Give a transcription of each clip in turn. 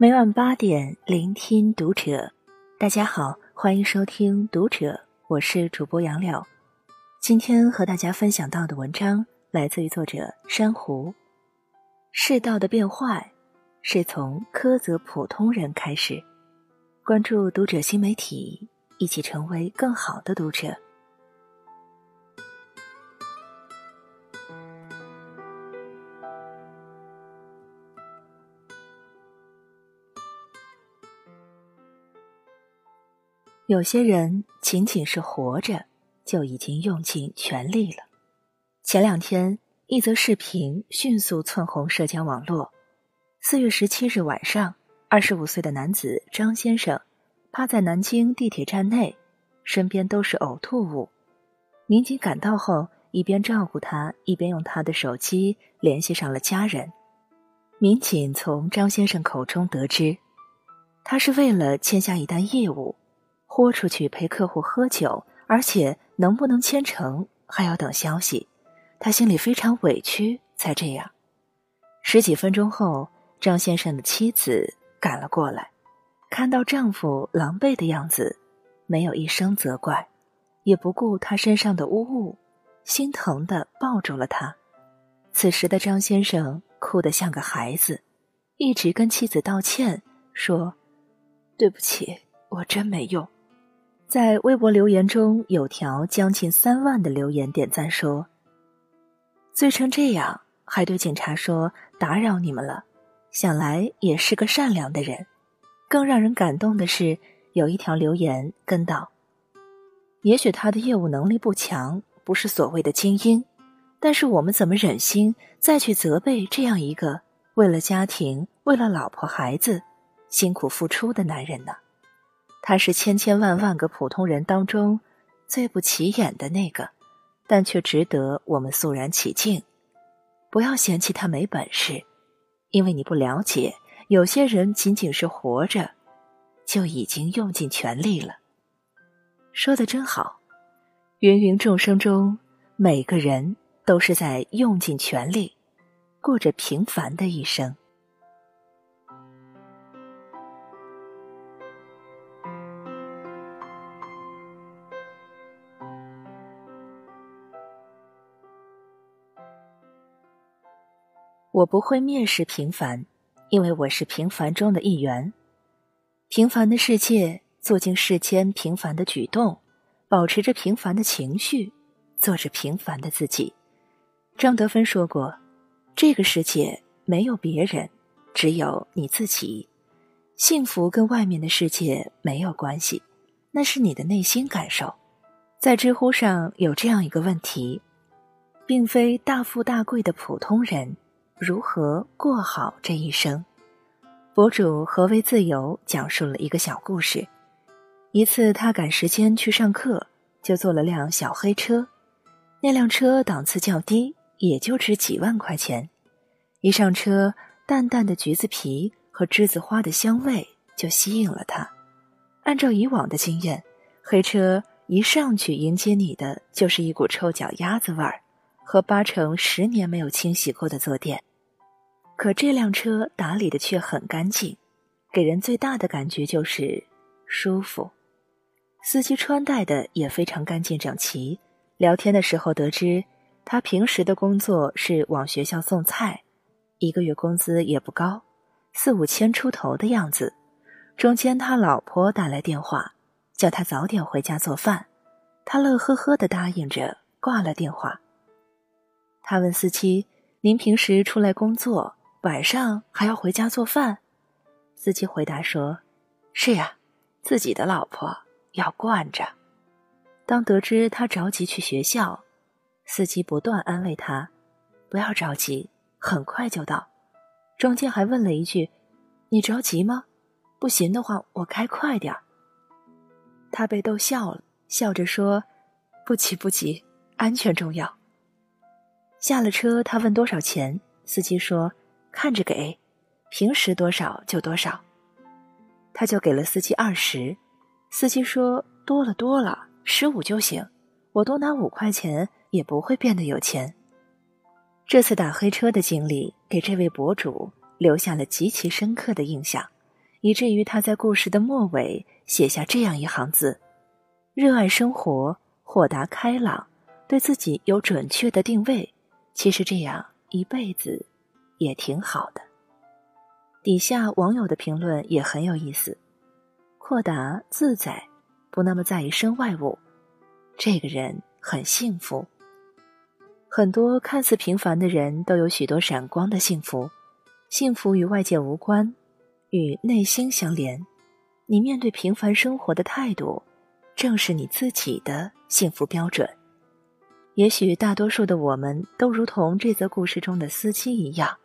每晚八点，聆听读者。大家好，欢迎收听读者，我是主播杨柳。今天和大家分享到的文章来自于作者珊瑚。世道的变坏，是从苛责普通人开始。关注读者新媒体，一起成为更好的读者。有些人仅仅是活着，就已经用尽全力了。前两天，一则视频迅速窜红社交网络。四月十七日晚上，二十五岁的男子张先生趴在南京地铁站内，身边都是呕吐物。民警赶到后，一边照顾他，一边用他的手机联系上了家人。民警从张先生口中得知，他是为了签下一单业务。豁出去陪客户喝酒，而且能不能签成还要等消息，他心里非常委屈，才这样。十几分钟后，张先生的妻子赶了过来，看到丈夫狼狈的样子，没有一声责怪，也不顾他身上的污物，心疼的抱住了他。此时的张先生哭得像个孩子，一直跟妻子道歉，说：“对不起，我真没用。”在微博留言中有条将近三万的留言点赞说：“醉成这样，还对警察说打扰你们了，想来也是个善良的人。”更让人感动的是，有一条留言跟道：“也许他的业务能力不强，不是所谓的精英，但是我们怎么忍心再去责备这样一个为了家庭、为了老婆孩子辛苦付出的男人呢？”他是千千万万个普通人当中最不起眼的那个，但却值得我们肃然起敬。不要嫌弃他没本事，因为你不了解，有些人仅仅是活着，就已经用尽全力了。说的真好，芸芸众生中，每个人都是在用尽全力，过着平凡的一生。我不会蔑视平凡，因为我是平凡中的一员。平凡的世界，做尽世间平凡的举动，保持着平凡的情绪，做着平凡的自己。张德芬说过：“这个世界没有别人，只有你自己。幸福跟外面的世界没有关系，那是你的内心感受。”在知乎上有这样一个问题：并非大富大贵的普通人。如何过好这一生？博主何为自由讲述了一个小故事。一次，他赶时间去上课，就坐了辆小黑车。那辆车档次较低，也就值几万块钱。一上车，淡淡的橘子皮和栀子花的香味就吸引了他。按照以往的经验，黑车一上去迎接你的就是一股臭脚丫子味儿，和八成十年没有清洗过的坐垫。可这辆车打理的却很干净，给人最大的感觉就是舒服。司机穿戴的也非常干净整齐。聊天的时候得知，他平时的工作是往学校送菜，一个月工资也不高，四五千出头的样子。中间他老婆打来电话，叫他早点回家做饭，他乐呵呵的答应着，挂了电话。他问司机：“您平时出来工作？”晚上还要回家做饭，司机回答说：“是呀，自己的老婆要惯着。”当得知他着急去学校，司机不断安慰他：“不要着急，很快就到。”中间还问了一句：“你着急吗？不行的话，我开快点儿。”他被逗笑了，笑着说：“不急不急，安全重要。”下了车，他问多少钱，司机说。看着给，平时多少就多少，他就给了司机二十。司机说多了多了，十五就行，我多拿五块钱也不会变得有钱。这次打黑车的经历给这位博主留下了极其深刻的印象，以至于他在故事的末尾写下这样一行字：“热爱生活，豁达开朗，对自己有准确的定位。其实这样一辈子也挺好的。”底下网友的评论也很有意思：豁达自在，不那么在意身外物，这个人很幸福。很多看似平凡的人都有许多闪光的幸福，幸福与外界无关，与内心相连。你面对平凡生活的态度，正是你自己的幸福标准。也许大多数的我们都如同这则故事中的司机一样，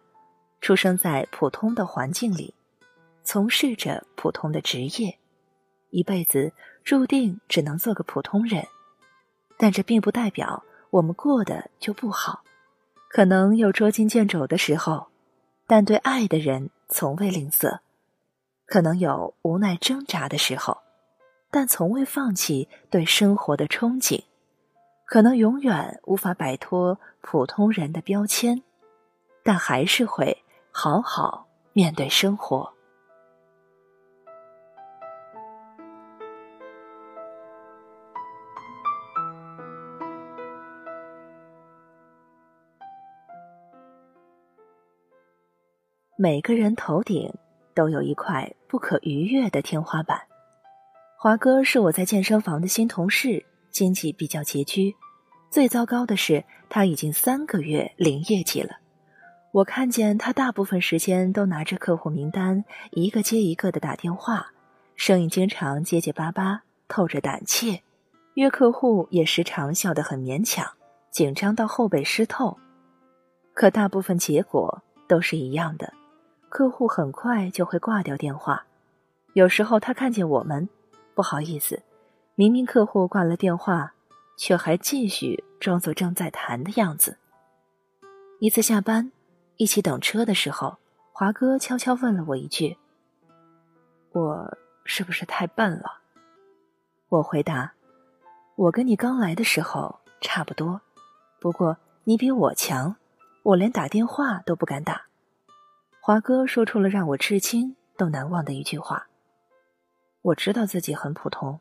出生在普通的环境里，从事着普通的职业，一辈子注定只能做个普通人。但这并不代表。我们过得就不好，可能有捉襟见肘的时候，但对爱的人从未吝啬；可能有无奈挣扎的时候，但从未放弃对生活的憧憬；可能永远无法摆脱普通人的标签，但还是会好好面对生活。每个人头顶都有一块不可逾越的天花板。华哥是我在健身房的新同事，经济比较拮据。最糟糕的是，他已经三个月零业绩了。我看见他大部分时间都拿着客户名单，一个接一个的打电话，声音经常结结巴巴，透着胆怯。约客户也时常笑得很勉强，紧张到后背湿透。可大部分结果都是一样的。客户很快就会挂掉电话，有时候他看见我们，不好意思，明明客户挂了电话，却还继续装作正在谈的样子。一次下班，一起等车的时候，华哥悄悄问了我一句：“我是不是太笨了？”我回答：“我跟你刚来的时候差不多，不过你比我强，我连打电话都不敢打。”华哥说出了让我至今都难忘的一句话。我知道自己很普通，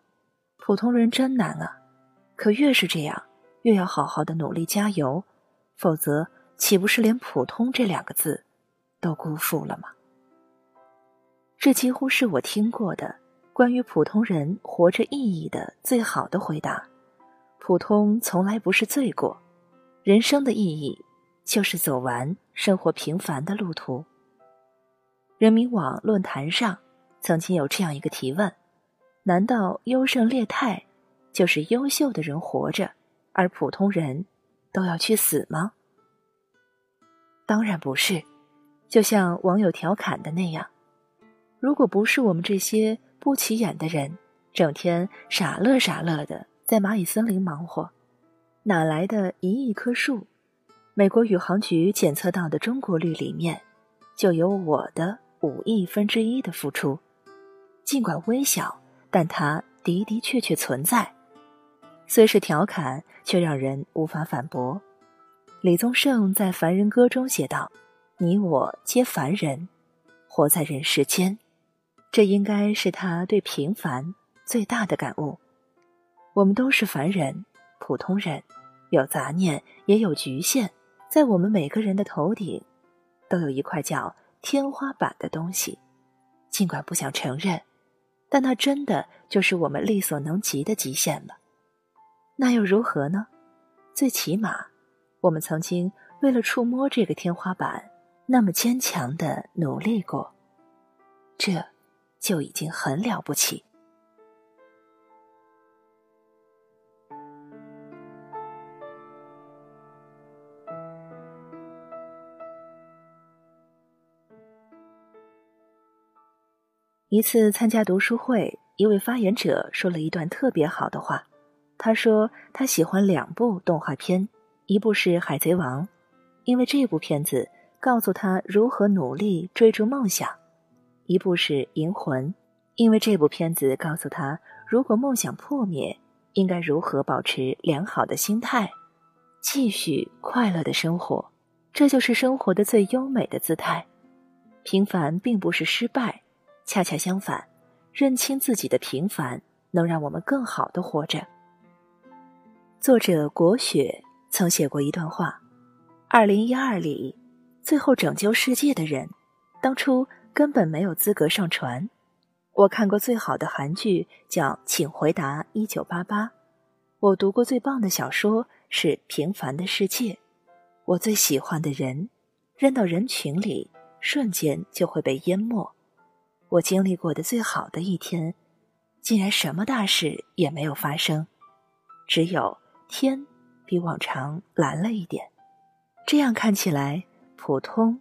普通人真难啊！可越是这样，越要好好的努力加油，否则岂不是连“普通”这两个字都辜负了吗？这几乎是我听过的关于普通人活着意义的最好的回答。普通从来不是罪过，人生的意义就是走完生活平凡的路途。人民网论坛上曾经有这样一个提问：难道优胜劣汰就是优秀的人活着，而普通人都要去死吗？当然不是。就像网友调侃的那样，如果不是我们这些不起眼的人整天傻乐傻乐的在蚂蚁森林忙活，哪来的一亿棵树？美国宇航局检测到的中国绿里面就有我的。五亿分之一的付出，尽管微小，但它的的确确存在。虽是调侃，却让人无法反驳。李宗盛在《凡人歌》中写道：“你我皆凡人，活在人世间。”这应该是他对平凡最大的感悟。我们都是凡人，普通人，有杂念，也有局限。在我们每个人的头顶，都有一块叫……天花板的东西，尽管不想承认，但那真的就是我们力所能及的极限了。那又如何呢？最起码，我们曾经为了触摸这个天花板，那么坚强的努力过，这就已经很了不起。一次参加读书会，一位发言者说了一段特别好的话。他说他喜欢两部动画片，一部是《海贼王》，因为这部片子告诉他如何努力追逐梦想；一部是《银魂》，因为这部片子告诉他如果梦想破灭，应该如何保持良好的心态，继续快乐的生活。这就是生活的最优美的姿态。平凡并不是失败。恰恰相反，认清自己的平凡，能让我们更好的活着。作者国雪曾写过一段话：“二零一二里，最后拯救世界的人，当初根本没有资格上船。”我看过最好的韩剧叫《请回答一九八八》，我读过最棒的小说是《平凡的世界》，我最喜欢的人，扔到人群里，瞬间就会被淹没。我经历过的最好的一天，竟然什么大事也没有发生，只有天比往常蓝了一点。这样看起来，普通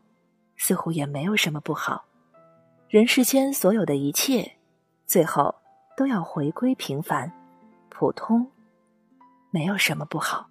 似乎也没有什么不好。人世间所有的一切，最后都要回归平凡、普通，没有什么不好。